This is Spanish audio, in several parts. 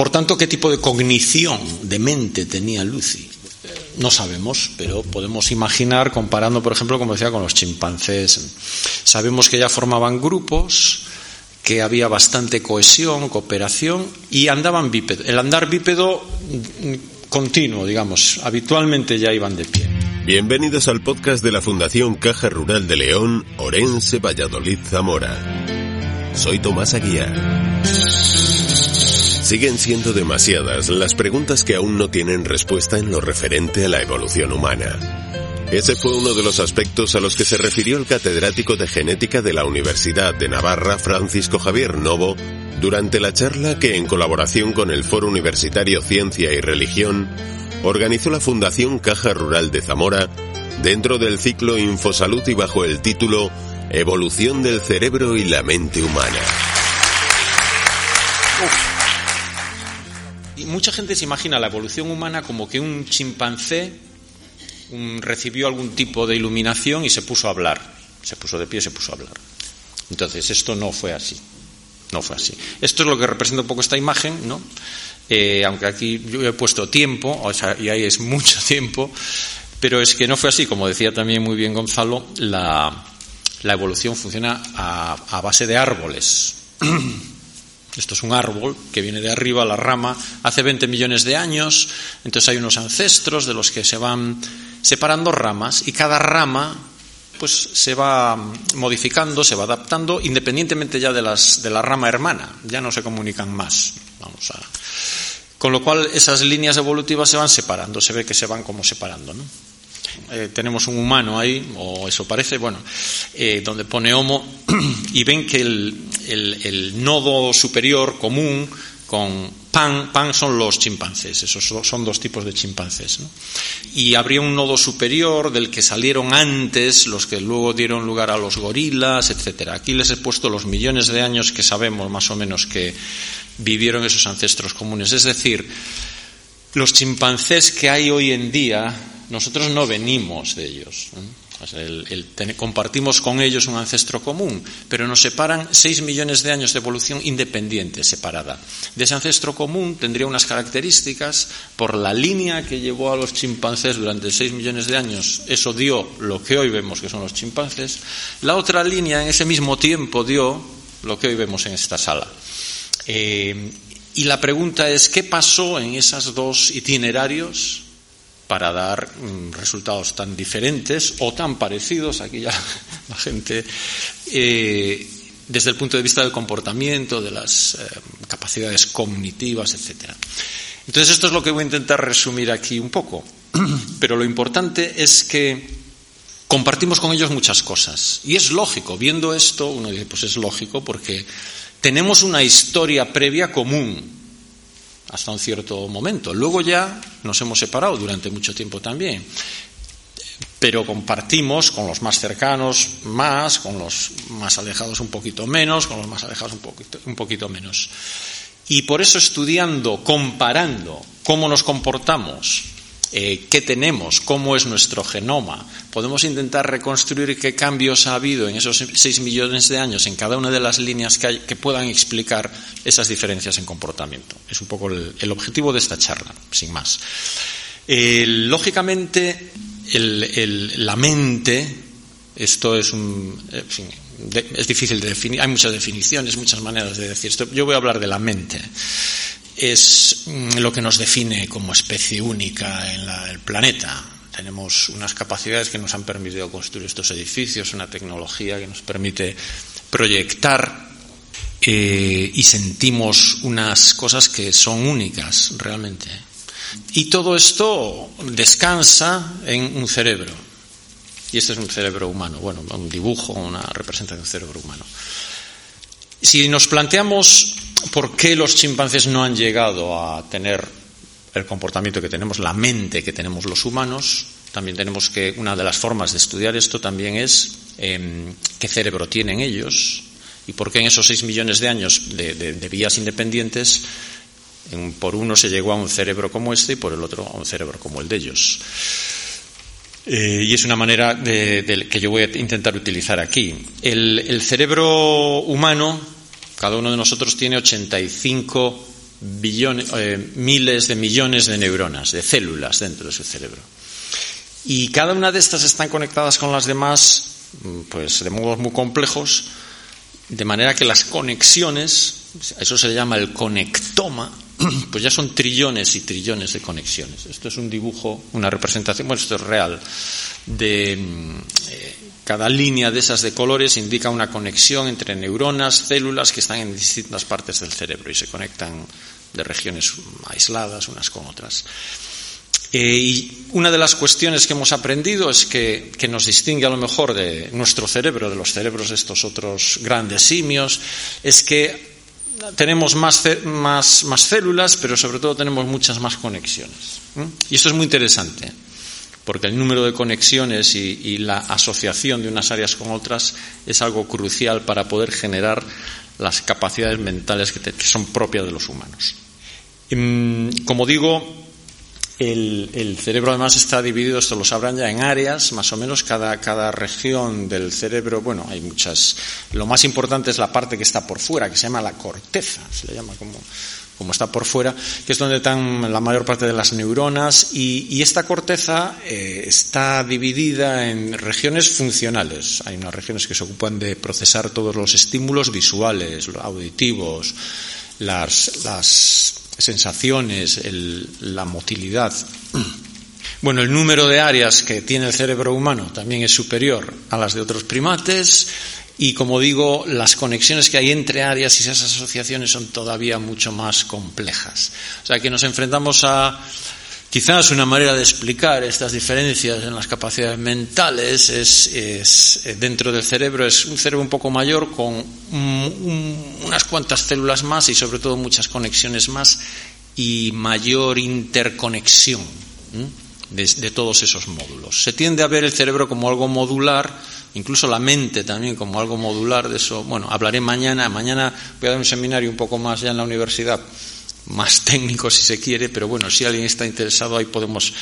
Por tanto, ¿qué tipo de cognición de mente tenía Lucy? No sabemos, pero podemos imaginar comparando, por ejemplo, como decía, con los chimpancés. Sabemos que ya formaban grupos, que había bastante cohesión, cooperación y andaban bípedo. El andar bípedo continuo, digamos, habitualmente ya iban de pie. Bienvenidos al podcast de la Fundación Caja Rural de León, Orense, Valladolid, Zamora. Soy Tomás Aguiar. Siguen siendo demasiadas las preguntas que aún no tienen respuesta en lo referente a la evolución humana. Ese fue uno de los aspectos a los que se refirió el catedrático de genética de la Universidad de Navarra, Francisco Javier Novo, durante la charla que, en colaboración con el Foro Universitario Ciencia y Religión, organizó la Fundación Caja Rural de Zamora dentro del ciclo Infosalud y bajo el título Evolución del cerebro y la mente humana. Mucha gente se imagina la evolución humana como que un chimpancé recibió algún tipo de iluminación y se puso a hablar. Se puso de pie y se puso a hablar. Entonces, esto no fue así. No fue así. Esto es lo que representa un poco esta imagen, ¿no? Eh, aunque aquí yo he puesto tiempo, o sea, y ahí es mucho tiempo, pero es que no fue así. Como decía también muy bien Gonzalo, la, evolución funciona a base de árboles. Esto es un árbol que viene de arriba, la rama, hace 20 millones de años, entonces hay unos ancestros de los que se van separando ramas y cada rama pues se va modificando, se va adaptando independientemente ya de las de la rama hermana, ya no se comunican más. Vamos a con lo cual esas líneas evolutivas se van separando, se ve que se van como separando, ¿no? Eh, tenemos un humano ahí, o eso parece, bueno, eh, donde pone Homo, y ven que el, el, nodo superior común con Pan, Pan son los chimpancés, esos son dos tipos de chimpancés. Y habría un nodo superior del que salieron antes los que luego dieron lugar a los gorilas, etcétera. Aquí les he puesto los millones de años que sabemos más o menos que vivieron esos ancestros comunes. Es decir, los chimpancés que hay hoy en día nosotros no venimos de ellos. Ten, compartimos con ellos un ancestro común, pero nos separan seis millones de años de evolución independiente, separada. De ese ancestro común tendría unas características por la línea que llevó a los chimpancés durante seis millones de años. Eso dio lo que hoy vemos que son los chimpancés. La otra línea en ese mismo tiempo dio lo que hoy vemos en esta sala. Eh, y la pregunta es, ¿qué pasó en esos dos itinerarios para dar mm, resultados tan diferentes o tan parecidos, aquí ya la gente, eh, desde el punto de vista del comportamiento, de las eh, capacidades cognitivas, etc. Entonces, esto es lo que voy a intentar resumir aquí un poco. Pero lo importante es que compartimos con ellos muchas cosas. Y es lógico, viendo esto, uno dice, pues es lógico porque tenemos una historia previa común hasta un cierto momento. Luego ya nos hemos separado durante mucho tiempo también. Pero compartimos con los más cercanos más, con los más alejados un poquito menos, con los más alejados un poquito, un poquito menos. Y por eso estudiando, comparando cómo nos comportamos eh, qué tenemos, cómo es nuestro genoma. Podemos intentar reconstruir qué cambios ha habido en esos seis millones de años en cada una de las líneas que, hay, que puedan explicar esas diferencias en comportamiento. Es un poco el, objetivo de esta charla, sin más. Eh, lógicamente, la mente, esto es un. Es difícil de definir, hay muchas definiciones, muchas maneras de decir esto. Yo voy a hablar de la mente es lo que nos define como especie única en el planeta. Tenemos unas capacidades que nos han permitido construir estos edificios, una tecnología que nos permite proyectar eh, y sentimos unas cosas que son únicas realmente. Y todo esto descansa en un cerebro. Y este es un cerebro humano, bueno, un dibujo, una representación de un cerebro humano. Si nos planteamos ¿por qué los chimpancés no han llegado a tener el comportamiento que tenemos, la mente que tenemos los humanos? También tenemos que, una de las formas de estudiar esto también es em, qué cerebro tienen ellos y por qué en esos seis millones de años de, vías independientes por uno se llegó a un cerebro como este y por el otro a un cerebro como el de ellos. Eh, y es una manera que yo voy a intentar utilizar aquí. El, cerebro humano, cada uno de nosotros tiene 85 billones, eh, miles de millones de neuronas, de células dentro de su cerebro. Y cada una de estas están conectadas con las demás, mm, pues de modos muy complejos, de manera que las conexiones, eso se llama el conectoma, pues ya son trillones y trillones de conexiones. Esto es un dibujo, una representación, bueno, esto es real, de mm, eh, cada línea de esas de colores indica una conexión entre neuronas, células que están en distintas partes del cerebro y se conectan de regiones aisladas unas con otras. Eh, y una de las cuestiones que hemos aprendido es que, que, nos distingue a lo mejor de nuestro cerebro, de los cerebros de estos otros grandes simios, es que tenemos más, más, más, células, pero sobre todo tenemos muchas más conexiones. Y esto es muy interesante, porque el número de conexiones y, la asociación de unas áreas con otras es algo crucial para poder generar las capacidades mentales que, son propias de los humanos. Mm, como digo, el, cerebro además está dividido, esto lo sabrán ya, en áreas, más o menos cada, cada región del cerebro, bueno, hay muchas. Lo más importante es la parte que está por fuera, que se llama la corteza, se le llama como, como está por fuera, que es donde están la mayor parte de las neuronas, y, esta corteza eh, está dividida en regiones funcionales. Hay unas regiones que se ocupan de procesar todos los estímulos visuales, auditivos, las, las sensaciones, la motilidad. Bueno, el número de áreas que tiene el cerebro humano también es superior a las de otros primates y, como digo, las conexiones que hay entre áreas y esas asociaciones son todavía mucho más complejas. O sea que nos enfrentamos a Quizás una manera de explicar estas diferencias en las capacidades mentales es, eh, dentro del cerebro, es un cerebro un poco mayor con unas cuantas células más y sobre todo muchas conexiones más y mayor interconexión de, todos esos módulos. Se tiende a ver el cerebro como algo modular, incluso la mente también como algo modular, de eso, bueno, hablaré mañana, mañana voy a dar un seminario un poco más ya en la universidad más técnico si se quiere, pero bueno, si alguien está interesado ahí podemos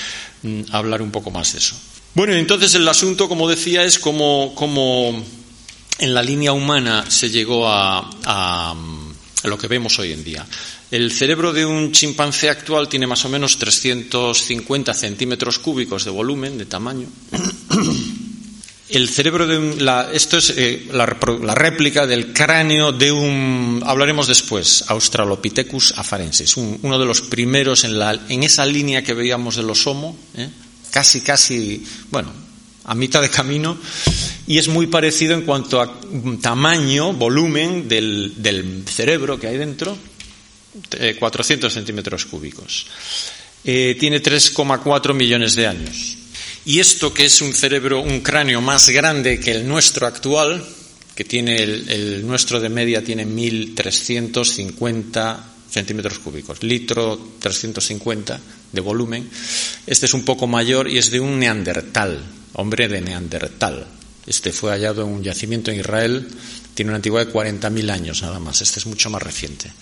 mm, hablar un poco más de eso. Bueno, entonces el asunto, como decía, es cómo, en la línea humana se llegó a, a, lo que vemos hoy en día. El cerebro de un chimpancé actual tiene más o menos 350 centímetros cúbicos de volumen, de tamaño. El cerebro de un, la, esto es eh, la, réplica del cráneo de un, hablaremos después, Australopithecus afarensis, uno de los primeros en, la, en esa línea que veíamos de los Homo, ¿eh? casi, casi, bueno, a mitad de camino, y es muy parecido en cuanto a tamaño, volumen del, cerebro que hay dentro, 400 centímetros cúbicos. Eh, tiene 3,4 millones de años. Y esto que es un cerebro, un cráneo más grande que el nuestro actual, que tiene el, nuestro de media tiene 1.350 centímetros cúbicos, litro 350 de volumen. Este es un poco mayor y es de un neandertal, hombre de neandertal. Este fue hallado en un yacimiento en Israel tiene una antigüedad de 40.000 años nada más. Este es mucho más reciente.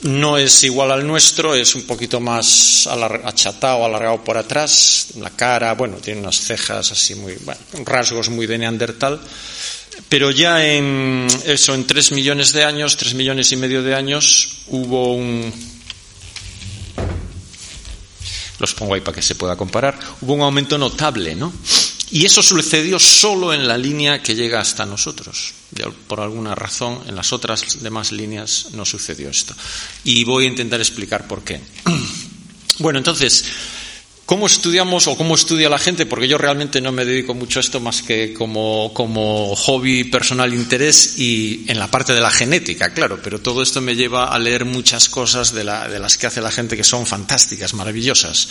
No es igual al nuestro, es un poquito más achatado, alargado por atrás. La cara, bueno, tiene unas cejas así muy, bueno, rasgos muy de neandertal. Pero ya en eso, en tres millones de años, tres millones y medio de años, hubo un. Los pongo ahí para que se pueda comparar. Hubo un aumento notable, ¿no? Y eso sucedió solo en la línea que llega hasta nosotros. Por alguna razón, en las otras demás líneas no sucedió esto. Y voy a intentar explicar por qué. Bueno, entonces, ¿Cómo estudiamos o cómo estudia la gente? Porque yo realmente no me dedico mucho a esto más que como, como hobby, personal interés y en la parte de la genética, claro, pero todo esto me lleva a leer muchas cosas de, la, de las que hace la gente que son fantásticas, maravillosas.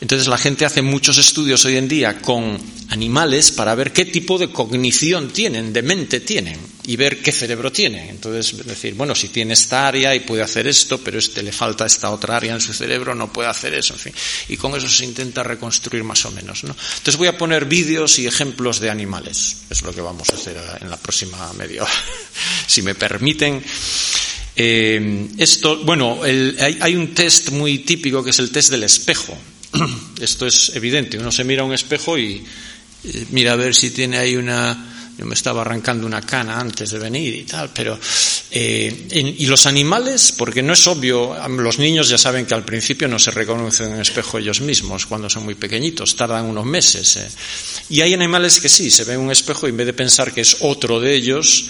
Entonces la gente hace muchos estudios hoy en día con animales para ver qué tipo de cognición tienen, de mente tienen. y ver qué cerebro tiene. Entonces, decir, bueno, si tiene esta área y puede hacer esto, pero este le falta esta otra área en su cerebro, no puede hacer eso, en fin. Y con eso se intenta reconstruir más o menos, ¿no? Entonces voy a poner vídeos y ejemplos de animales. Es lo que vamos a hacer en la próxima media hora, si me permiten. Eh, esto, bueno, hay, hay un test muy típico que es el test del espejo. Esto es evidente. Uno se mira a un espejo y eh, mira a ver si tiene ahí una yo me estaba arrancando una cana antes de venir y tal, pero... Eh, y los animales, porque no es obvio, los niños ya saben que al principio no se reconocen en el espejo ellos mismos cuando son muy pequeñitos, tardan unos meses. Eh. Y hay animales que sí, se ven en un espejo y en vez de pensar que es otro de ellos,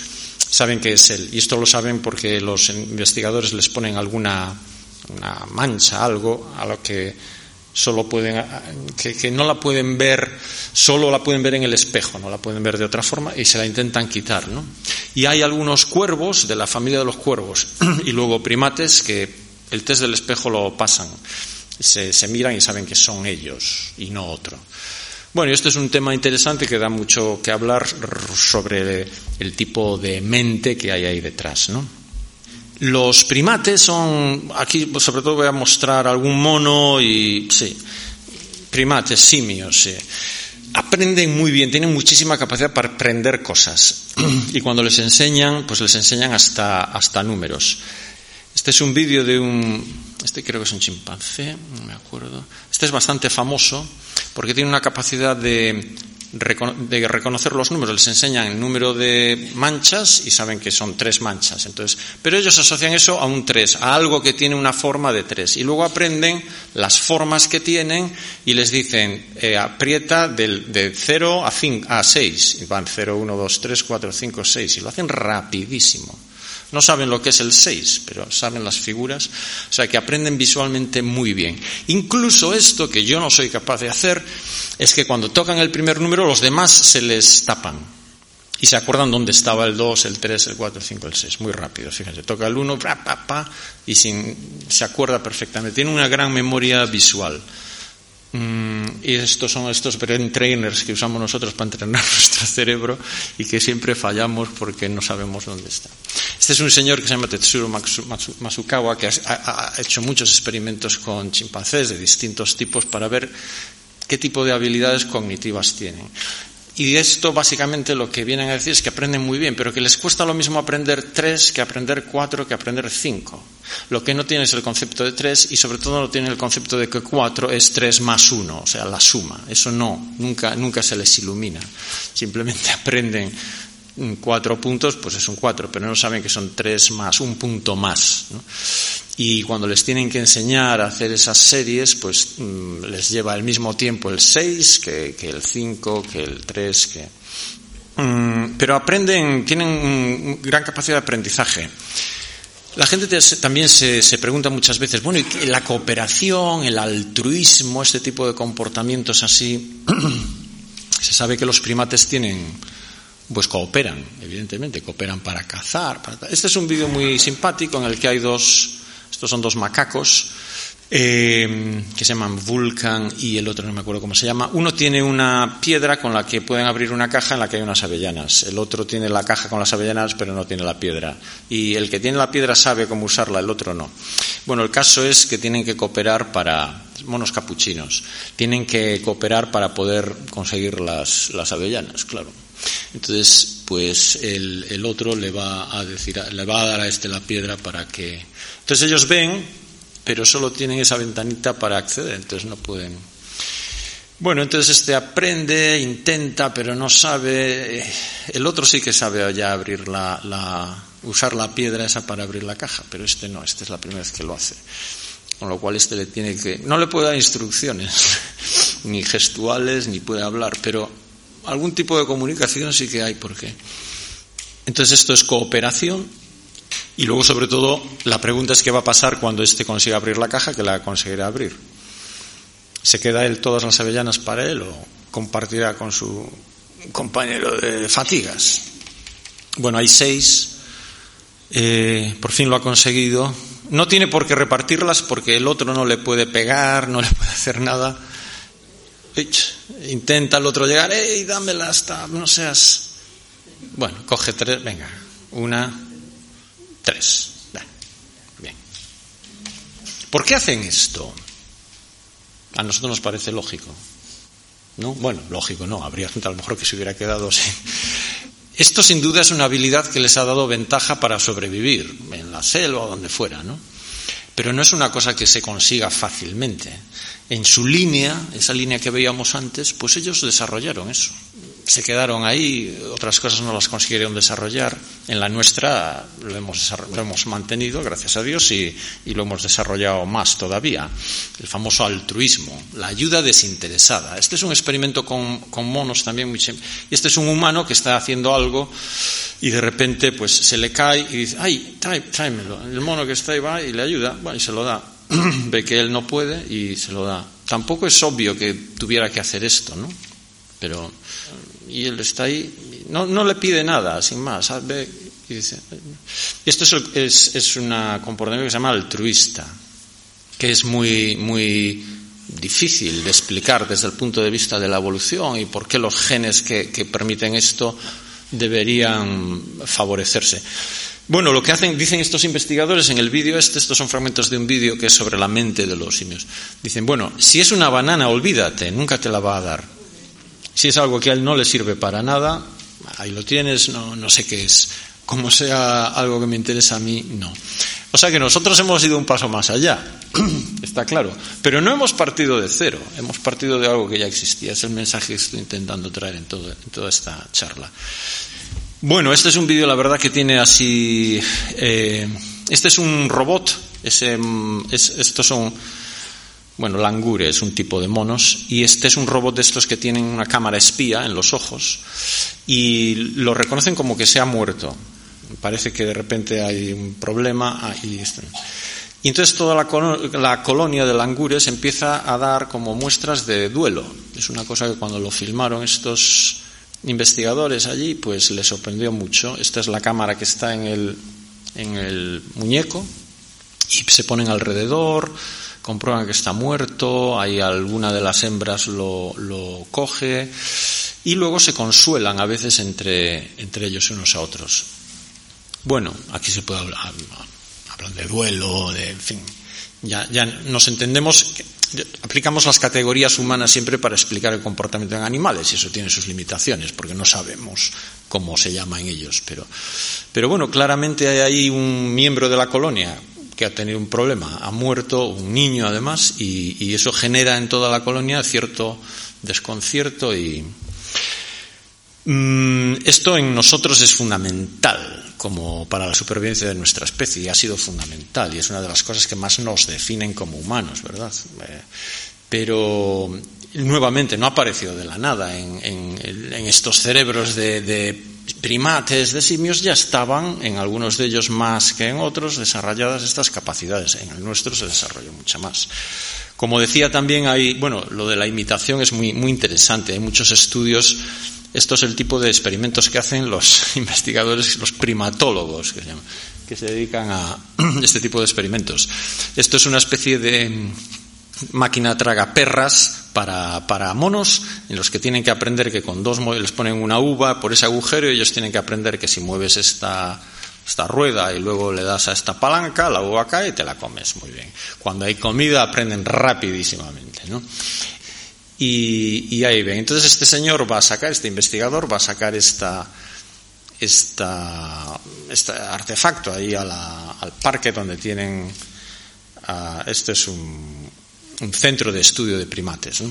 saben que es él. Y esto lo saben porque los investigadores les ponen alguna una mancha, algo a lo que solo pueden, que, no la pueden ver, solo la pueden ver en el espejo, no la pueden ver de otra forma y se la intentan quitar, ¿no? Y hay algunos cuervos de la familia de los cuervos y luego primates que el test del espejo lo pasan, se, se miran y saben que son ellos y no otro. Bueno, y esto es un tema interesante que da mucho que hablar sobre el tipo de mente que hay ahí detrás, ¿no? Los primates son, aquí sobre todo voy a mostrar algún mono y, sí, primates, simios, sí. Aprenden muy bien, tienen muchísima capacidad para aprender cosas. Y cuando les enseñan, pues les enseñan hasta, hasta números. Este es un vídeo de un, este creo que es un chimpancé, no me acuerdo. Este es bastante famoso porque tiene una capacidad de de reconocer los números, les enseñan el número de manchas y saben que son tres manchas. Entonces, pero ellos asocian eso a un tres, a algo que tiene una forma de tres. Y luego aprenden las formas que tienen y les dicen, eh, aprieta del, de 0 a, a 6. Y van 0, 1, 2, 3, 4, 5, 6. Y lo hacen rapidísimo. No saben lo que es el 6, pero saben las figuras. O sea que aprenden visualmente muy bien. Incluso esto que yo no soy capaz de hacer es que cuando tocan el primer número los demás se les tapan. Y se acuerdan dónde estaba el 2, el 3, el 4, el 5, el 6. Muy rápido, fíjense. Toca el 1, pa, pa, pa, y sin, se acuerda perfectamente. Tiene una gran memoria visual. Mm, y estos son estos brain trainers que usamos nosotros para entrenar nuestro cerebro y que siempre fallamos porque no sabemos dónde está. Este es un señor que se llama Tetsuro Masukawa que ha, hecho muchos experimentos con chimpancés de distintos tipos para ver qué tipo de habilidades cognitivas tienen. Y esto básicamente lo que vienen a decir es que aprenden muy bien, pero que les cuesta lo mismo aprender tres que aprender cuatro que aprender cinco. Lo que no tiene es el concepto de tres y sobre todo no tiene el concepto de que cuatro es tres más uno, o sea, la suma. Eso no, nunca, nunca se les ilumina. Simplemente aprenden cuatro puntos, pues es un cuatro, pero no saben que son tres más, un punto más. Y cuando les tienen que enseñar a hacer esas series, pues mm, les lleva el mismo tiempo el seis que, el cinco, que el tres, que... Mm, pero aprenden, tienen gran capacidad de aprendizaje. La gente también se, se, pregunta muchas veces, bueno, ¿y la cooperación, el altruismo, este tipo de comportamientos así? se sabe que los primates tienen pues cooperan, evidentemente, cooperan para cazar. Este es un vídeo muy simpático en el que hay dos, estos son dos macacos eh, que se llaman Vulcan y el otro no me acuerdo cómo se llama. Uno tiene una piedra con la que pueden abrir una caja en la que hay unas avellanas. El otro tiene la caja con las avellanas pero no tiene la piedra. Y el que tiene la piedra sabe cómo usarla, el otro no. Bueno, el caso es que tienen que cooperar para monos capuchinos. Tienen que cooperar para poder conseguir las avellanas, claro. Entonces, pues el, otro le va a decir, le va a dar a este la piedra para que. Entonces ellos ven, pero solo tienen esa ventanita para acceder, entonces no pueden. Bueno, entonces este aprende, intenta, pero no sabe. El otro sí que sabe ya abrir la, la usar la piedra esa para abrir la caja, pero este no, este es la primera vez que lo hace. Con lo cual este le tiene que. No le puede dar instrucciones, ni gestuales, ni puede hablar, pero algún tipo de comunicación sí que hay, porque. Entonces esto es cooperación y luego sobre todo la pregunta es qué va a pasar cuando éste consiga abrir la caja, que la conseguirá abrir. ¿Se queda él todas las avellanas para él o compartirá con su compañero de fatigas? Bueno, hay seis. Eh, por fin lo ha conseguido. No tiene por qué repartirlas porque el otro no le puede pegar, no le puede hacer nada intenta el otro llegar, ¡ey, dámela hasta, no seas... Bueno, coge tres, venga, una, tres. Bien. ¿Por qué hacen esto? A nosotros nos parece lógico. ¿No? Bueno, lógico no, habría gente a lo mejor que se hubiera quedado sin. Esto sin duda es una habilidad que les ha dado ventaja para sobrevivir, en la selva o donde fuera, ¿no? Pero no es una cosa que se consiga fácilmente. En su línea, esa línea que veíamos antes, pues ellos desarrollaron eso se quedaron ahí, otras cosas no las consiguieron desarrollar. En la nuestra lo hemos, lo hemos mantenido, gracias a Dios, y, lo hemos desarrollado más todavía. El famoso altruismo, la ayuda desinteresada. Este es un experimento con, monos también muy Y este es un humano que está haciendo algo y de repente pues se le cae y dice, ay, tráemelo. El mono que está ahí va y le ayuda, y se lo da. Ve que él no puede y se lo da. Tampoco es obvio que tuviera que hacer esto, ¿no? Pero y él está ahí, no, no le pide nada, sin más. Y dice, esto es, es, es comportamiento que se llama altruista, que es muy, muy difícil de explicar desde el punto de vista de la evolución y por qué los genes que, que permiten esto deberían favorecerse. Bueno, lo que hacen, dicen estos investigadores en el vídeo este, estos son fragmentos de un vídeo que es sobre la mente de los simios. Dicen, bueno, si es una banana, olvídate, nunca te la va a dar. Si es algo que a él no le sirve para nada, ahí lo tienes, no, no sé qué es. Como sea algo que me interesa a mí, no. O sea que nosotros hemos ido un paso más allá, está claro. Pero no hemos partido de cero, hemos partido de algo que ya existía. Es el mensaje que estoy intentando traer en, toda esta charla. Bueno, este es un vídeo, la verdad, que tiene así. Eh, este es un robot. Ese, es, estos son bueno, langure es un tipo de monos, y este es un robot de estos que tienen una cámara espía en los ojos y lo reconocen como que se ha muerto. Parece que de repente hay un problema y, y entonces toda la, colonia de langures empieza a dar como muestras de duelo. Es una cosa que cuando lo filmaron estos investigadores allí, pues les sorprendió mucho. Esta es la cámara que está en el, en el muñeco y se ponen alrededor comprueban que está muerto, hay alguna de las hembras lo, lo coge y luego se consuelan a veces entre, entre ellos unos a otros. Bueno, aquí se puede hablar, hablan de duelo, de, en fin, ya, ya nos entendemos, aplicamos las categorías humanas siempre para explicar el comportamiento en animales y eso tiene sus limitaciones porque no sabemos cómo se llama en ellos, pero, pero bueno, claramente hay ahí un miembro de la colonia que ha tenido un problema, ha muerto un niño además y, eso genera en toda la colonia cierto desconcierto y mm, esto en nosotros es fundamental como para la supervivencia de nuestra especie y ha sido fundamental y es una de las cosas que más nos definen como humanos, ¿verdad? Eh, pero nuevamente no ha aparecido de la nada en, estos cerebros de primates de simios ya estaban, en algunos de ellos más que en otros, desarrolladas estas capacidades. En el nuestro se desarrolló mucha más. Como decía también, hay, bueno, lo de la imitación es muy, muy interesante. Hay muchos estudios. Esto es el tipo de experimentos que hacen los investigadores, los primatólogos, que se, que se dedican a este tipo de experimentos. Esto es una especie de máquina traga perras para, para, monos en los que tienen que aprender que con dos les ponen una uva por ese agujero y ellos tienen que aprender que si mueves esta, esta rueda y luego le das a esta palanca, la uva cae y te la comes muy bien. Cuando hay comida aprenden rapidísimamente, ¿no? Y, ahí ven. Entonces este señor va a sacar, este investigador va a sacar esta, esta, este artefacto ahí al parque donde tienen, este es un, un centro de estudio de primates.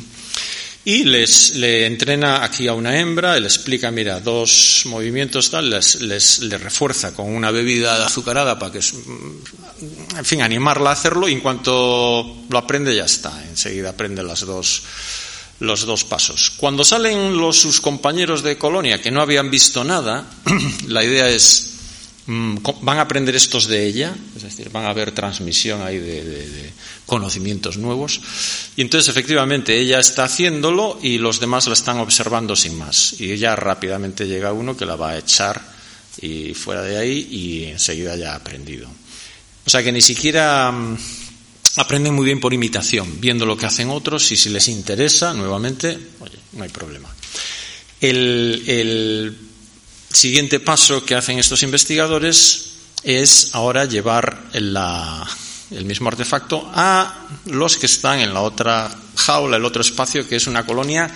Y les le entrena aquí a una hembra, le explica, mira, dos movimientos tal, les, les, refuerza con una bebida azucarada para que, mm, en fin, animarla a hacerlo y en cuanto lo aprende ya está, enseguida aprende las dos, los dos pasos. Cuando salen los, sus compañeros de colonia que no habían visto nada, la idea es van a aprender estos de ella, es decir, van a haber transmisión ahí de, conocimientos nuevos. Y entonces, efectivamente, ella está haciéndolo y los demás la están observando sin más. Y ella rápidamente llega uno que la va a echar y fuera de ahí y enseguida ya ha aprendido. O sea que ni siquiera mm, aprenden muy bien por imitación, viendo lo que hacen otros y si les interesa, nuevamente, oye, no hay problema. el siguiente paso que hacen estos investigadores es ahora llevar el mismo artefacto a los que están en la otra jaula, el otro espacio, que es una colonia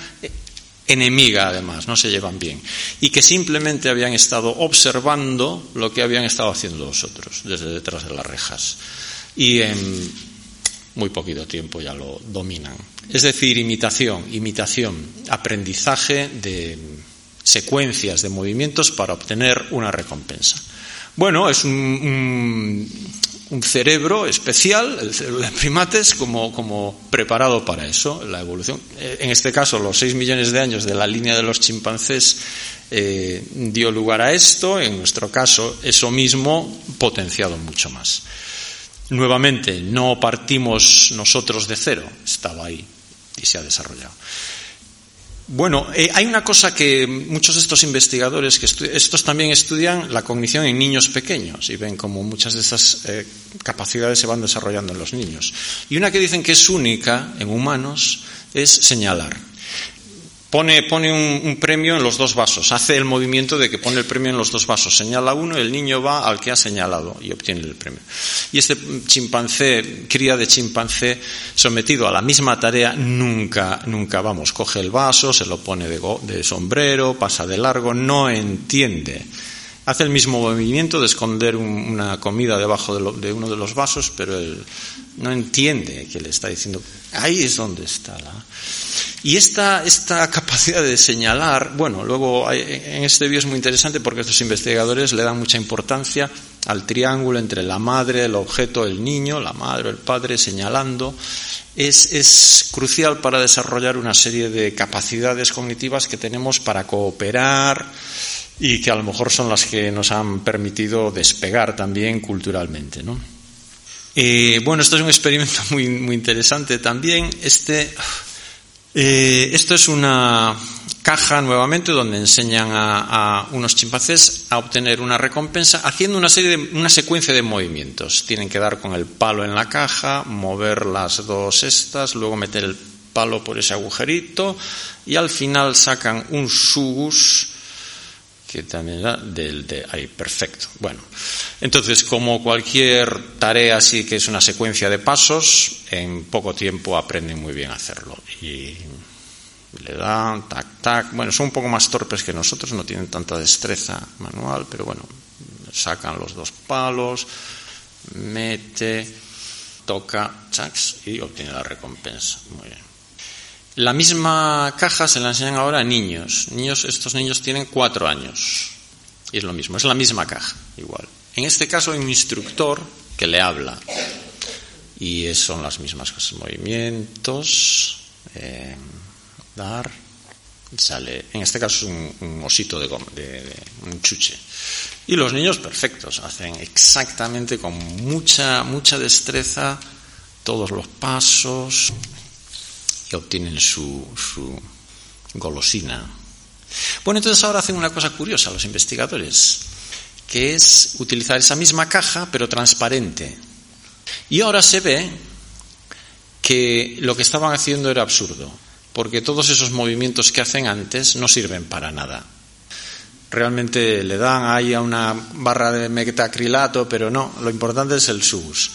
enemiga además, no se llevan bien, y que simplemente habían estado observando lo que habían estado haciendo los otros desde detrás de las rejas. Y en muy poquito tiempo ya lo dominan. Es decir, imitación, imitación, aprendizaje de secuencias de movimientos para obtener una recompensa. Bueno, es un, cerebro especial, el cerebro de primates, como, como, preparado para eso, la evolución. Eh, en este caso, los seis millones de años de la línea de los chimpancés eh, dio lugar a esto, en nuestro caso, eso mismo potenciado mucho más. Nuevamente, no partimos nosotros de cero, estaba ahí y se ha desarrollado. Bueno, eh, hay una cosa que muchos de estos investigadores, que estos también estudian la cognición en niños pequeños y ven cómo muchas de esas eh, capacidades se van desarrollando en los niños. Y una que dicen que es única en humanos es señalar pone, un, premio en los dos vasos, hace el movimiento de que pone el premio en los dos vasos, señala uno el niño va al que ha señalado y obtiene el premio. Y este chimpancé, cría de chimpancé, sometido a la misma tarea, nunca, nunca, vamos, coge el vaso, se lo pone de, sombrero, pasa de largo, no entiende. Hace el mismo movimiento de esconder una comida debajo de, de, uno de los vasos, pero él no entiende que le está diciendo, ahí es donde está la... Y esta, esta capacidad de señalar, bueno, luego en este vídeo es muy interesante porque estos investigadores le dan mucha importancia al triángulo entre la madre, el objeto, el niño, la madre, el padre, señalando. Es, es crucial para desarrollar una serie de capacidades cognitivas que tenemos para cooperar y que a lo mejor son las que nos han permitido despegar también culturalmente, ¿no? Eh, bueno, esto es un experimento muy, muy interesante también. Este, eh, esto es una caja nuevamente donde enseñan a, unos chimpancés a obtener una recompensa haciendo una serie de, una secuencia de movimientos. Tienen que dar con el palo en la caja, mover las dos estas, luego meter el palo por ese agujerito y al final sacan un sugus que también era del de ahí, perfecto. Bueno, entonces como cualquier tarea así que es una secuencia de pasos, en poco tiempo aprenden muy bien a hacerlo y le dan tac tac, bueno, son un poco más torpes que nosotros, no tienen tanta destreza manual, pero bueno, sacan los dos palos, mete, toca, chacs y obtiene la recompensa. Muy bien. La misma caja se la enseñan ahora a niños. niños. Estos niños tienen cuatro años. Y es lo mismo, es la misma caja, igual. En este caso hay un instructor que le habla. Y son las mismas cosas. Movimientos, eh, dar, sale. En este caso es un, osito de, de, un chuche. Y los niños perfectos, hacen exactamente con mucha, mucha destreza todos los pasos, obtienen su, su golosina. Bueno, entonces ahora hacen una cosa curiosa los investigadores, que es utilizar esa misma caja pero transparente. Y ahora se ve que lo que estaban haciendo era absurdo, porque todos esos movimientos que hacen antes no sirven para nada. Realmente le dan ahí a una barra de metacrilato, pero no, lo importante es el sus.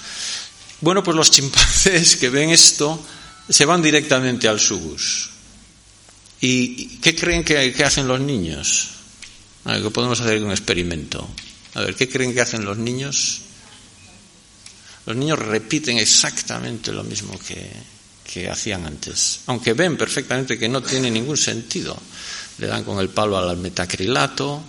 Bueno, pues los chimpancés que ven esto se van directamente al subus. ¿Y qué creen que, hacen los niños? A que podemos hacer un experimento. A ver, ¿qué creen que hacen los niños? Los niños repiten exactamente lo mismo que, que hacían antes, aunque ven perfectamente que no tiene ningún sentido. Le dan con el palo al metacrilato.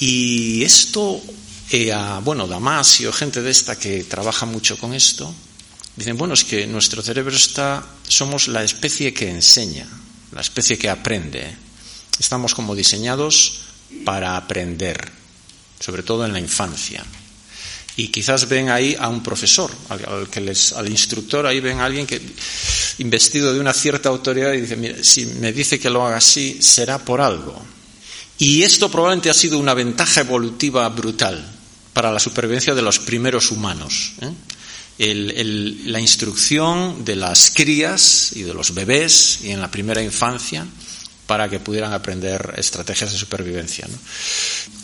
Y esto, eh, a, bueno, Damasio, gente de esta que trabaja mucho con esto, Dicen, bueno, es que nuestro cerebro está, somos la especie que enseña, la especie que aprende. Estamos como diseñados para aprender, sobre todo en la infancia. Y quizás ven ahí a un profesor, al, que les, al instructor, ahí ven a alguien que, investido de una cierta autoridad y dice, si me dice que lo haga así, será por algo. Y esto probablemente ha sido una ventaja evolutiva brutal para la supervivencia de los primeros humanos. ¿eh? La instrucción de las crías y de los bebés y en la primera infancia para que pudieran aprender estrategias de supervivencia.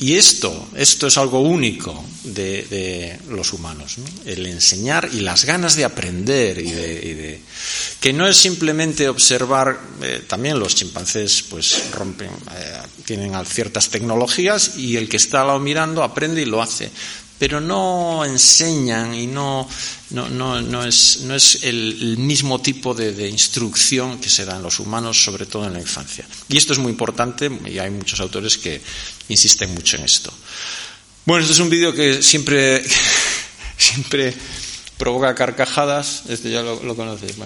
Y esto, esto es algo único de, los humanos, el enseñar y las ganas de aprender y de, que no es simplemente observar. Eh, también los chimpancés, pues rompen, eh, tienen ciertas tecnologías y el que está al lado mirando aprende y lo hace pero no enseñan y no, no, no, no es, es el, mismo tipo de, de, instrucción que se da en los humanos, sobre todo en la infancia. Y esto es muy importante y hay muchos autores que insisten mucho en esto. Bueno, este es un vídeo que siempre, siempre provoca carcajadas, este ya lo, lo conocéis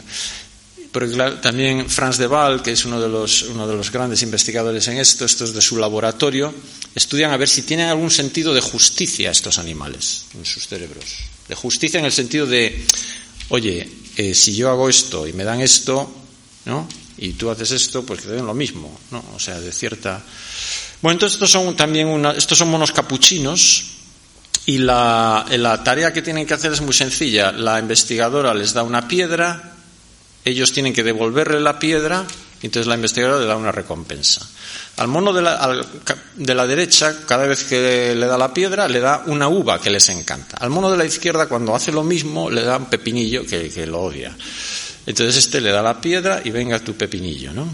pero también Franz de Waal, que es uno de, los, uno de los grandes investigadores en esto, esto es de su laboratorio, estudian a ver si tienen algún sentido de justicia estos animales en sus cerebros. De justicia en el sentido de, oye, eh, si yo hago esto y me dan esto, ¿no? Y tú haces esto, pues que te den lo mismo, ¿no? O sea, de cierta. Bueno, entonces estos son también una, estos son monos capuchinos y la, la tarea que tienen que hacer es muy sencilla. La investigadora les da una piedra ellos tienen que devolverle la piedra y entonces la investigadora le da una recompensa. Al mono de la, de la, derecha, cada vez que le da la piedra, le da una uva que les encanta. Al mono de la izquierda, cuando hace lo mismo, le da un pepinillo que, que lo odia. Entonces este le da la piedra y venga tu pepinillo, ¿no?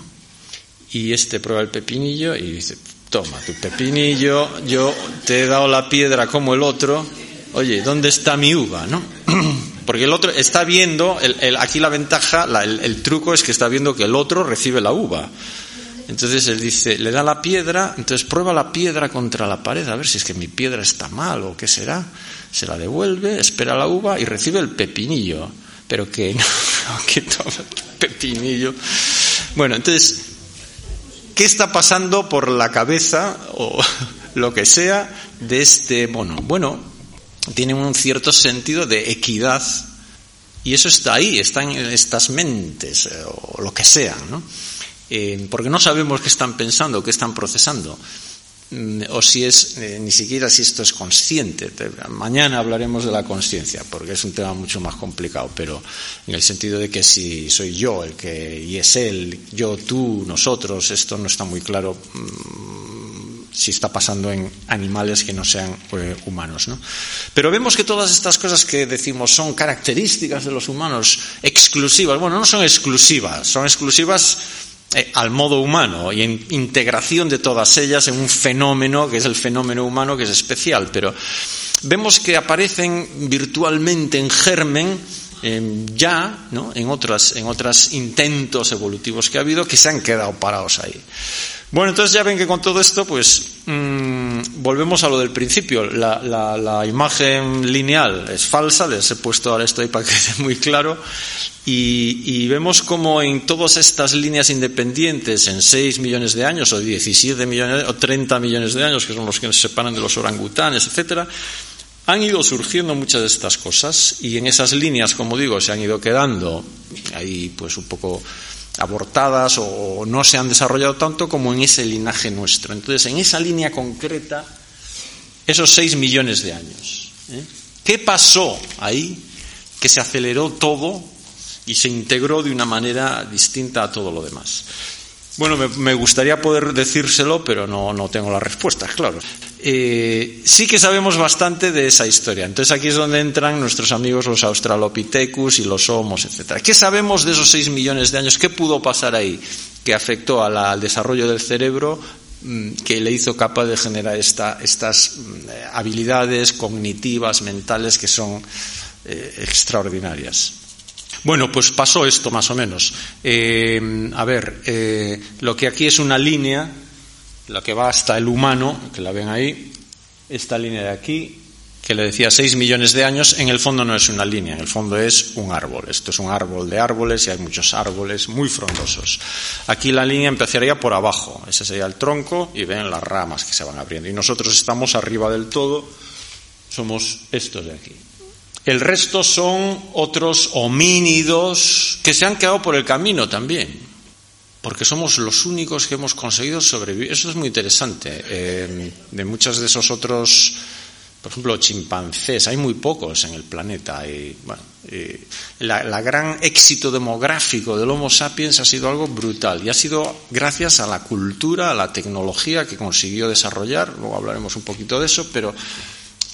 Y este prueba el pepinillo y dice, toma tu pepinillo, yo te he dado la piedra como el otro, oye, ¿dónde está mi uva, no? Porque el otro está viendo, el, aquí la ventaja, el, truco es que está viendo que el otro recibe la uva. Entonces él dice, le da la piedra, entonces prueba la piedra contra la pared, a ver si es que mi piedra está mal o qué será. Se la devuelve, espera la uva y recibe el pepinillo. Pero que no, que toma el pepinillo. Bueno, entonces, ¿qué está pasando por la cabeza o lo que sea de este mono? Bueno, tienen un cierto sentido de equidad y eso está ahí, está en estas mentes eh, o lo que sean, ¿no? Eh, porque no sabemos qué están pensando, qué están procesando mm, o si es eh, ni siquiera si esto es consciente. Mañana hablaremos de la conciencia, porque es un tema mucho más complicado, pero en el sentido de que si soy yo el que y es él, yo, tú, nosotros, esto no está muy claro mm, si está pasando en animales que no sean eh, humanos. ¿no? Pero vemos que todas estas cosas que decimos son características de los humanos exclusivas, bueno, no son exclusivas, son exclusivas eh, al modo humano y en integración de todas ellas en un fenómeno que es el fenómeno humano que es especial, pero vemos que aparecen virtualmente en germen eh, ya ¿no? en otros en otros intentos evolutivos que ha habido que se han quedado parados ahí. Bueno, entonces ya ven que con todo esto, pues mmm, volvemos a lo del principio. La, imagen lineal es falsa, les he puesto ahora esto ahí para que quede muy claro. Y, y, vemos como en todas estas líneas independientes, en 6 millones de años, o 17 millones, o 30 millones de años, que son los que nos separan de los orangutanes, etcétera, han ido surgiendo muchas de estas cosas y en esas líneas, como digo, se han ido quedando ahí pues un poco abortadas o no se han desarrollado tanto como en ese linaje nuestro. Entonces, en esa línea concreta, esos seis millones de años. ¿eh? ¿Qué pasó ahí que se aceleró todo y se integró de una manera distinta a todo lo demás? Bueno, me, gustaría poder decírselo, pero no, no tengo las respuestas, claro. Eh, sí que sabemos bastante de esa historia. Entonces aquí es donde entran nuestros amigos los Australopithecus y los Homos, etc. ¿Qué sabemos de esos seis millones de años? ¿Qué pudo pasar ahí que afectó al desarrollo del cerebro mm, que le hizo capaz de generar estas mm, habilidades cognitivas, mentales, que son eh, extraordinarias? Bueno, pues pasó esto más o menos. Eh, a ver, eh, lo que aquí es una línea, la que va hasta el humano, que la ven ahí, esta línea de aquí, que le decía 6 millones de años, en el fondo no es una línea, en el fondo es un árbol. Esto es un árbol de árboles y hay muchos árboles muy frondosos. Aquí la línea empezaría por abajo, ese sería el tronco y ven las ramas que se van abriendo. Y nosotros estamos arriba del todo, somos estos de aquí. El resto son otros homínidos que se han quedado por el camino también, porque somos los únicos que hemos conseguido sobrevivir. Eso es muy interesante. Eh, de muchos de esos otros Por ejemplo, chimpancés, hay muy pocos en el planeta. Y, la, la, gran éxito demográfico del Homo sapiens ha sido algo brutal y ha sido gracias a la cultura, a la tecnología que consiguió desarrollar. Luego hablaremos un poquito de eso, pero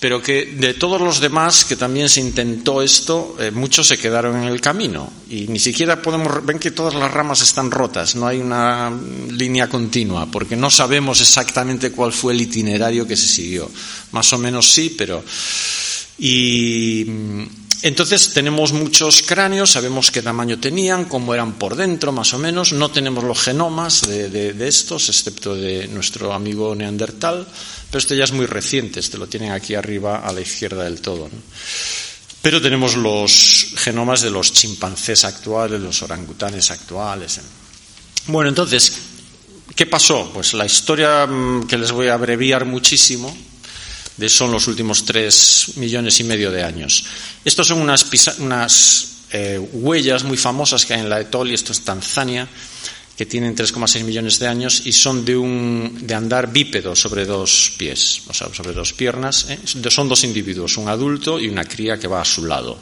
pero que de todos los demás que también se intentó esto, eh, muchos se quedaron en el camino y ni siquiera podemos ven que todas las ramas están rotas, no hay una línea continua, porque no sabemos exactamente cuál fue el itinerario que se siguió. Más o menos sí, pero y entonces tenemos muchos cráneos, sabemos qué tamaño tenían, cómo eran por dentro, más o menos. No tenemos los genomas de, estos, excepto de nuestro amigo Neandertal, pero este ya es muy reciente, este lo tienen aquí arriba a la izquierda del todo. Pero tenemos los genomas de los chimpancés actuales, los orangutanes actuales. Bueno, entonces, ¿qué pasó? Pues la historia mm, que les voy a abreviar muchísimo de son los últimos tres millones y medio de años. Estos son unas, unas eh, huellas muy famosas que hay en la Etol, y esto es Tanzania, que tienen 3,6 millones de años y son de, un, de andar bípedo sobre dos pies, o sea, sobre dos piernas. ¿eh? Son dos individuos, un adulto y una cría que va a su lado.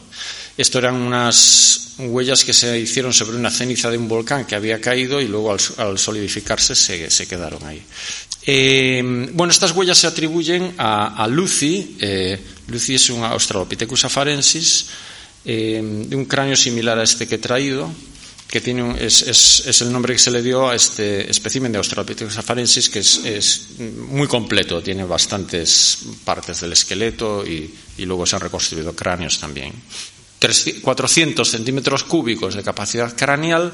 Esto eran unas huellas que se hicieron sobre una ceniza de un volcán que había caído y luego al, solidificarse se, quedaron ahí. Eh, bueno, estas huellas se atribuyen a, Lucy. Eh, Lucy es un Australopithecus afarensis eh, de un cráneo similar a este que he traído, que tiene es, el nombre que se le dio a este espécimen de Australopithecus afarensis, que es, muy completo, tiene bastantes partes del esqueleto y luego se han reconstruido cráneos también. 400 centímetros cúbicos de capacidad craneal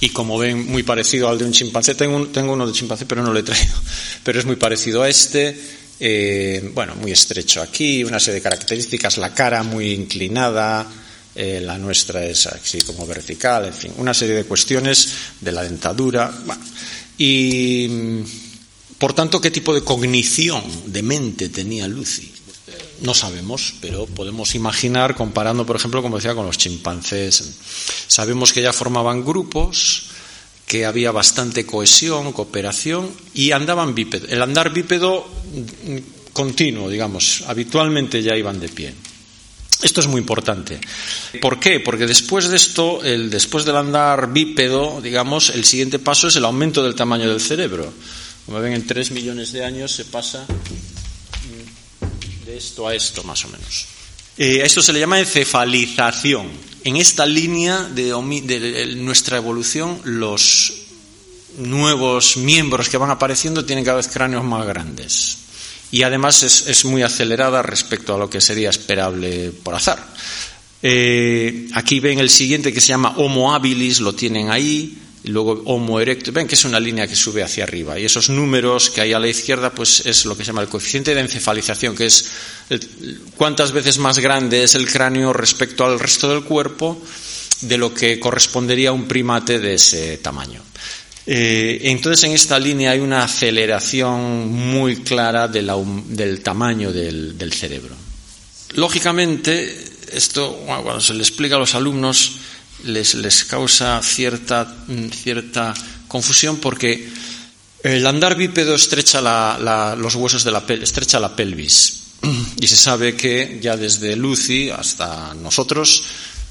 y como ven, muy parecido al de un chimpancé. Tengo, uno de chimpancé, pero no lo he traído. Pero es muy parecido a este. Eh, bueno, muy estrecho aquí, una serie de características, la cara muy inclinada, eh, la nuestra es así como vertical, en fin, una serie de cuestiones de la dentadura. y, por tanto, ¿qué tipo de cognición de mente tenía Lucy? No sabemos, pero podemos imaginar comparando, por ejemplo, como decía, con los chimpancés. Sabemos que ya formaban grupos, que había bastante cohesión, cooperación y andaban bípedo. El andar bípedo mm, continuo, digamos, habitualmente ya iban de pie. Esto es muy importante. ¿Por qué? Porque después de esto, después del andar bípedo, digamos, el siguiente paso es el aumento del tamaño del cerebro. Como ven, en tres millones de años se pasa esto a esto, más o menos. Eh, esto se le llama encefalización. En esta línea de, nuestra evolución, los nuevos miembros que van apareciendo tienen cada vez cráneos más grandes. Y además es, muy acelerada respecto a lo que sería esperable por azar. Eh, aquí ven el siguiente que se llama Homo habilis, lo tienen ahí luego Homo erectus, ven que es una línea que sube hacia arriba y esos números que hay a la izquierda pues es lo que se llama el coeficiente de encefalización, que es cuántas veces más grande es el cráneo respecto al resto del cuerpo de lo que correspondería a un primate de ese tamaño. Eh, entonces en esta línea hay una aceleración muy clara del tamaño del, del cerebro. Lógicamente, esto cuando se le explica a los alumnos, les, les causa cierta, cierta confusión porque el andar bípedo estrecha los huesos de la estrecha la pelvis. Y se sabe que ya desde Lucy hasta nosotros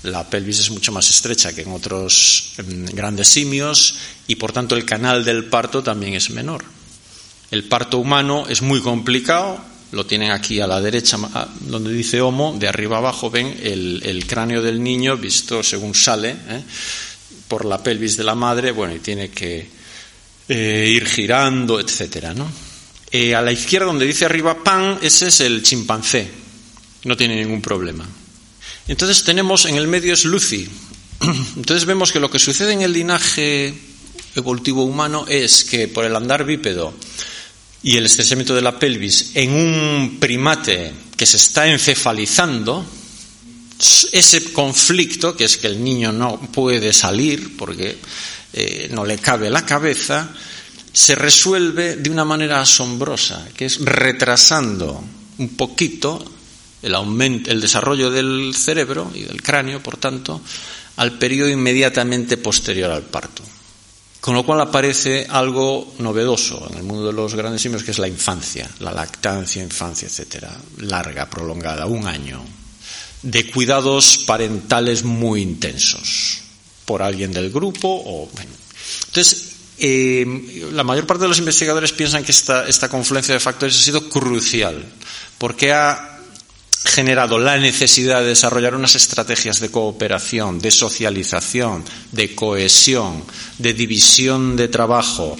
la pelvis es mucho más estrecha que en otros em, grandes simios y por tanto el canal del parto también es menor. El parto humano es muy complicado lo tienen aquí a la derecha, donde dice Homo, de arriba abajo ven el, cráneo del niño visto según sale ¿eh? por la pelvis de la madre, bueno, y tiene que eh, ir girando, etcétera, ¿no? Eh, a la izquierda, donde dice arriba pan, ese es el chimpancé, no tiene ningún problema. Entonces tenemos en el medio es Lucy. Entonces vemos que lo que sucede en el linaje evolutivo humano es que por el andar bípedo y el estrechamiento de la pelvis en un primate que se está encefalizando, ese conflicto, que es que el niño no puede salir porque eh, no le cabe la cabeza, se resuelve de una manera asombrosa, que es retrasando un poquito el, aumento, el desarrollo del cerebro y del cráneo, por tanto, al periodo inmediatamente posterior al parto. Con lo cual aparece algo novedoso en el mundo de los grandes simios, que es la infancia, la lactancia, infancia, etcétera, larga, prolongada, un año, de cuidados parentales muy intensos por alguien del grupo o entonces eh, la mayor parte de los investigadores piensan que esta, esta confluencia de factores ha sido crucial porque ha generado la necesidad de desarrollar unas estrategias de cooperación, de socialización, de cohesión, de división de trabajo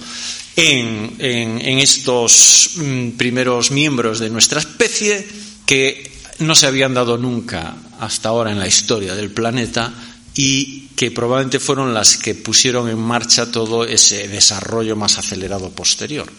en, estos mm, primeros miembros de nuestra especie que no se habían dado nunca hasta ahora en la historia del planeta y que probablemente fueron las que pusieron en marcha todo ese desarrollo más acelerado posterior.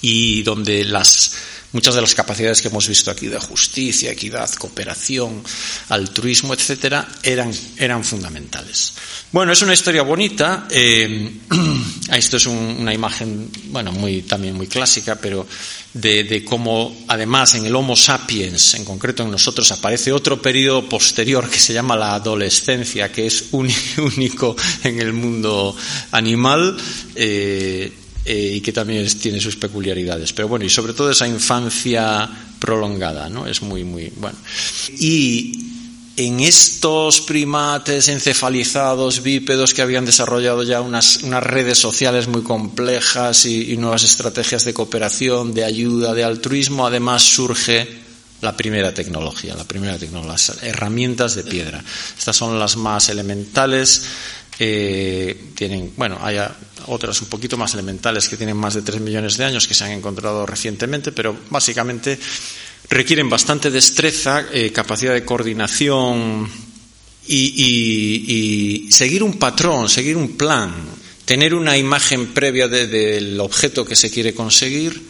Y donde las Muchas de las capacidades que hemos visto aquí de justicia, equidad, cooperación, altruismo, etcétera, eran, eran fundamentales. Bueno, es una historia bonita. Eh, esto es una imagen, bueno, muy, también muy clásica, pero de, cómo, además, en el Homo sapiens, en concreto en nosotros, aparece otro periodo posterior que se llama la adolescencia, que es único en el mundo animal. Eh, eh, y que también tiene sus peculiaridades. Pero bueno, y sobre todo esa infancia prolongada, ¿no? Es muy, muy bueno. Y en estos primates encefalizados, bípedos, que habían desarrollado ya unas, unas redes sociales muy complejas y, nuevas estrategias de cooperación, de ayuda, de altruismo, además surge la primera tecnología, la primera tecnología, las herramientas de piedra. Estas son las más elementales. Eh, tienen, bueno, hay otras un poquito más elementales que tienen más de 3 millones de años que se han encontrado recientemente, pero básicamente requieren bastante destreza, eh, capacidad de coordinación y, seguir un patrón, seguir un plan, tener una imagen previa del objeto que se quiere conseguir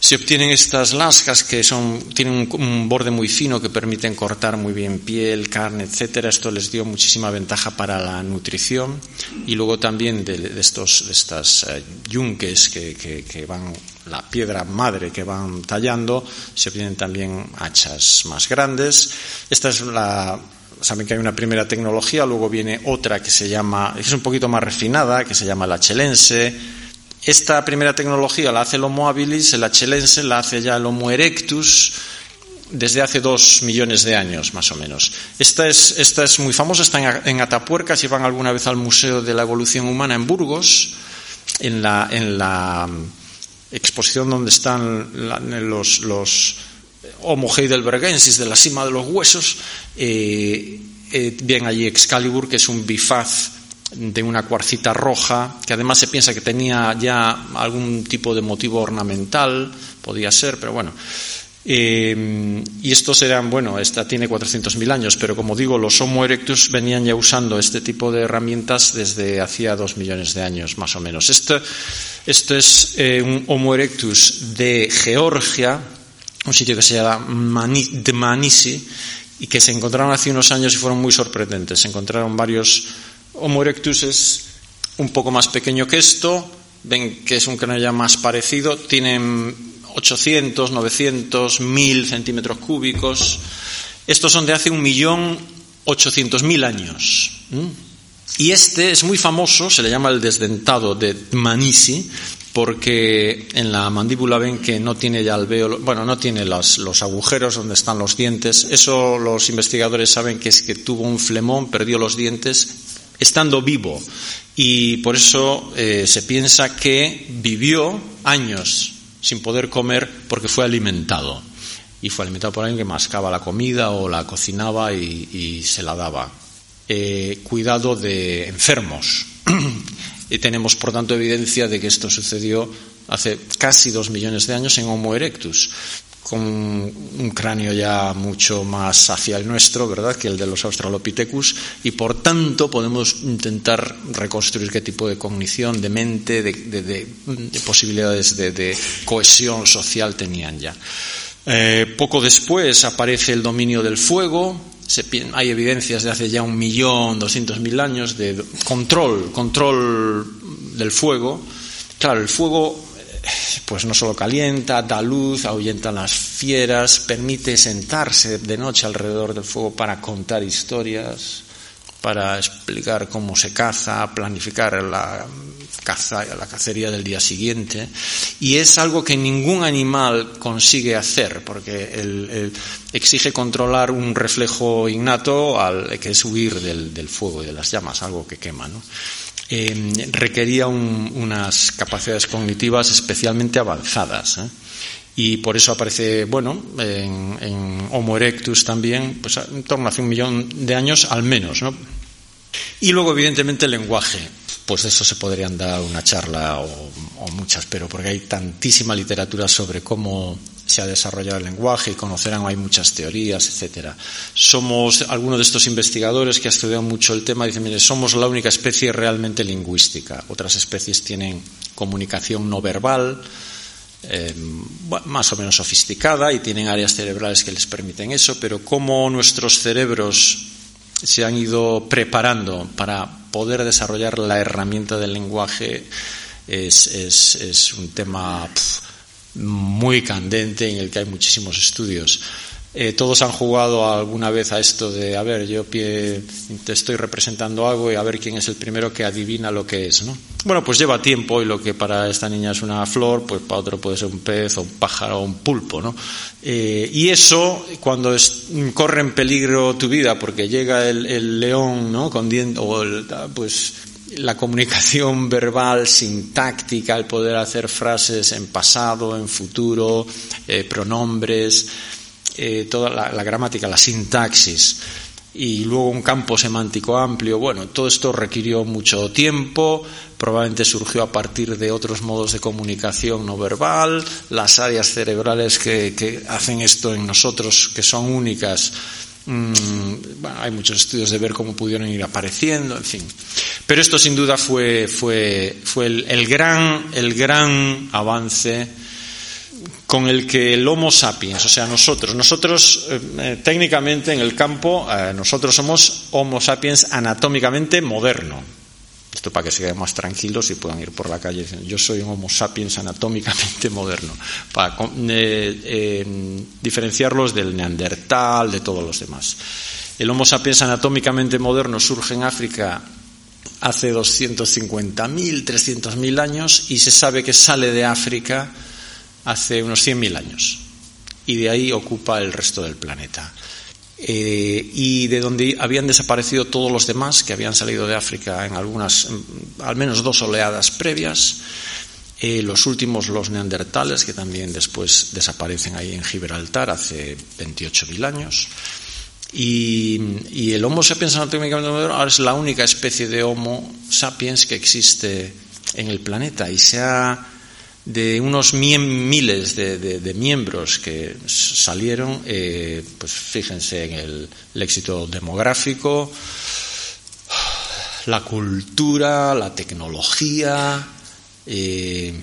se obtienen estas lascas que son, tienen un, borde muy fino que permiten cortar muy bien piel, carne, etcétera. Esto les dio muchísima ventaja para la nutrición y luego también de, estos, de estas eh, yunques que, que, van, la piedra madre que van tallando, se obtienen también hachas más grandes. Esta es la, saben que hay una primera tecnología, luego viene otra que se llama, es un poquito más refinada, que se llama la chelense esta primera tecnología la hace el Homo habilis, el achelense la hace ya el Homo erectus desde hace dos millones de años, más o menos. Esta es, muy famosa, está en, Atapuerca, si van alguna vez al Museo de la Evolución Humana en Burgos, en la, la exposición donde están los, los Homo heidelbergensis de la cima de los huesos, eh, eh, bien allí Excalibur, que es un bifaz de una cuarcita roja, que además se piensa que tenía ya algún tipo de motivo ornamental, podía ser, pero bueno. Eh, y estos eran, bueno, esta tiene 400.000 años, pero como digo, los Homo erectus venían ya usando este tipo de herramientas desde hacía dos millones de años, más o menos. Esto, esto es eh, un Homo erectus de Georgia, un sitio que se llama Manisi, y que se encontraron hace unos años y fueron muy sorprendentes. Se encontraron varios Homo erectus es un poco más pequeño que esto, ven que es un cráneo ya más parecido, tienen 800, 900, 1000 centímetros cúbicos. Estos son de hace un millón ochocientos mil años. Y este es muy famoso, se le llama el desdentado de Manisi, porque en la mandíbula ven que no tiene ya alvéolo, bueno, no tiene los, los, agujeros donde están los dientes. Eso los investigadores saben que es que tuvo un flemón, perdió los dientes estando vivo. Y por eso eh, se piensa que vivió años sin poder comer porque fue alimentado. Y fue alimentado por alguien que mascaba la comida o la cocinaba y, se la daba. Eh, cuidado de enfermos. y tenemos, por tanto, evidencia de que esto sucedió hace casi dos millones de años en Homo erectus con un cráneo ya mucho más hacia el nuestro, ¿verdad?, que el de los Australopithecus, y por tanto podemos intentar reconstruir qué tipo de cognición, de mente, de, posibilidades de, cohesión social tenían ya. Eh, poco después aparece el dominio del fuego, hay evidencias de hace ya un millón, doscientos mil años de control, control del fuego. Claro, el fuego pues no solo calienta, da luz, ahuyenta las fieras, permite sentarse de noche alrededor del fuego para contar historias. para explicar cómo se caza, planificar la caza, la cacería del día siguiente, y es algo que ningún animal consigue hacer, porque exige controlar un reflejo innato al, que es huir del, fuego y de las llamas, algo que quema. ¿no? Eh, requería unas capacidades cognitivas especialmente avanzadas. ¿eh? y por eso aparece, bueno, en, Homo erectus también, pues en torno a un millón de años al menos, ¿no? Y luego, evidentemente, el lenguaje. Pues de eso se podrían dar una charla o, muchas, pero porque hay tantísima literatura sobre cómo se ha desarrollado el lenguaje y conocerán, hay muchas teorías, etcétera. Somos, algunos de estos investigadores que ha estudiado mucho el tema dicen, mire, somos la única especie realmente lingüística. Otras especies tienen comunicación no verbal, eh, más o menos sofisticada y tienen áreas cerebrales que les permiten eso, pero cómo nuestros cerebros se han ido preparando para poder desarrollar la herramienta del lenguaje es, un tema muy candente en el que hay muchísimos estudios. Eh, todos han jugado alguna vez a esto de, a ver, yo te estoy representando algo y a ver quién es el primero que adivina lo que es, ¿no? Bueno, pues lleva tiempo y lo que para esta niña es una flor, pues para otro puede ser un pez o un pájaro o un pulpo, ¿no? Eh, y eso, cuando corre en peligro tu vida porque llega el, león, ¿no? Con o pues la comunicación verbal, sintáctica, el poder hacer frases en pasado, en futuro, eh, pronombres, eh, toda la, gramática, la sintaxis y luego un campo semántico amplio. Bueno, todo esto requirió mucho tiempo, probablemente surgió a partir de otros modos de comunicación no verbal, las áreas cerebrales que, hacen esto en nosotros, que son únicas. Mm, hay muchos estudios de ver cómo pudieron ir apareciendo, en fin. Pero esto sin duda fue, fue, fue el, gran, el gran avance con el que el Homo sapiens, o sea, nosotros, nosotros eh, eh, técnicamente en el campo, eh, nosotros somos Homo sapiens anatómicamente moderno. Esto para que se queden más tranquilos y puedan ir por la calle diciendo, yo soy un Homo sapiens anatómicamente moderno, para diferenciarlos del neandertal, de todos los demás. El Homo sapiens anatómicamente moderno surge en África hace 250.000, 300.000 años y se sabe que sale de África hace unos 100.000 años y de ahí ocupa el resto del planeta. Eh, y de donde habían desaparecido todos los demás que habían salido de África en algunas, al menos dos oleadas previas. Eh, los últimos, los neandertales, que también después desaparecen ahí en Gibraltar hace 28.000 años. Y, el Homo sapiens anatómicamente ahora es la única especie de Homo sapiens que existe en el planeta y se ha de unos miles de, miembros que salieron, eh, pues fíjense en el, éxito demográfico, la cultura, la tecnología, eh,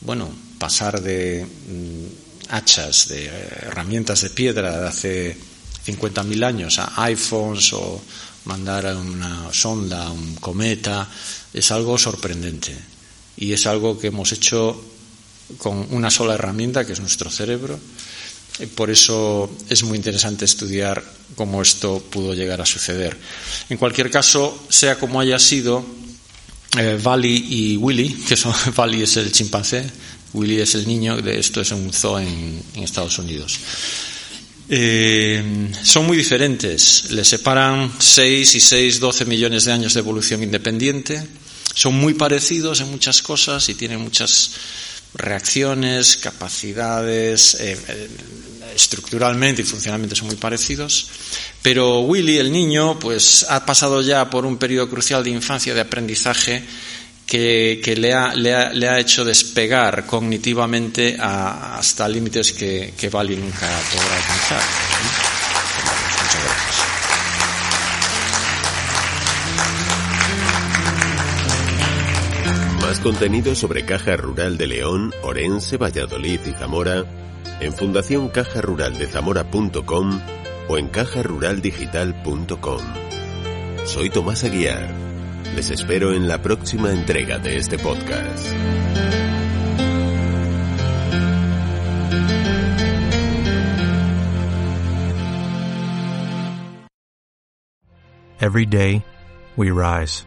bueno, pasar de mm, hachas, de herramientas de piedra de hace 50.000 años a iPhones o mandar a una sonda, a un cometa, es algo sorprendente y es algo que hemos hecho con una sola herramienta, que es nuestro cerebro. Por eso es muy interesante estudiar cómo esto pudo llegar a suceder. En cualquier caso, sea como haya sido, eh, y Willy, que son, Valley es el chimpancé, Willy es el niño, esto es un zoo en, Estados Unidos. Eh, son muy diferentes, le separan 6 y 6, 12 millones de años de evolución independiente son muy parecidos en muchas cosas y tienen muchas reacciones, capacidades, eh, eh, estructuralmente y funcionalmente son muy parecidos. Pero Willy, el niño, pues ha pasado ya por un periodo crucial de infancia, de aprendizaje, que, le, ha, le, ha, hecho despegar cognitivamente hasta límites que, que Wally nunca podrá alcanzar. Contenido sobre Caja Rural de León, Orense, Valladolid y Zamora en Fundación Caja Rural de Zamora.com o en cajaruraldigital.com. Soy Tomás Aguiar. Les espero en la próxima entrega de este podcast. Every day, we rise,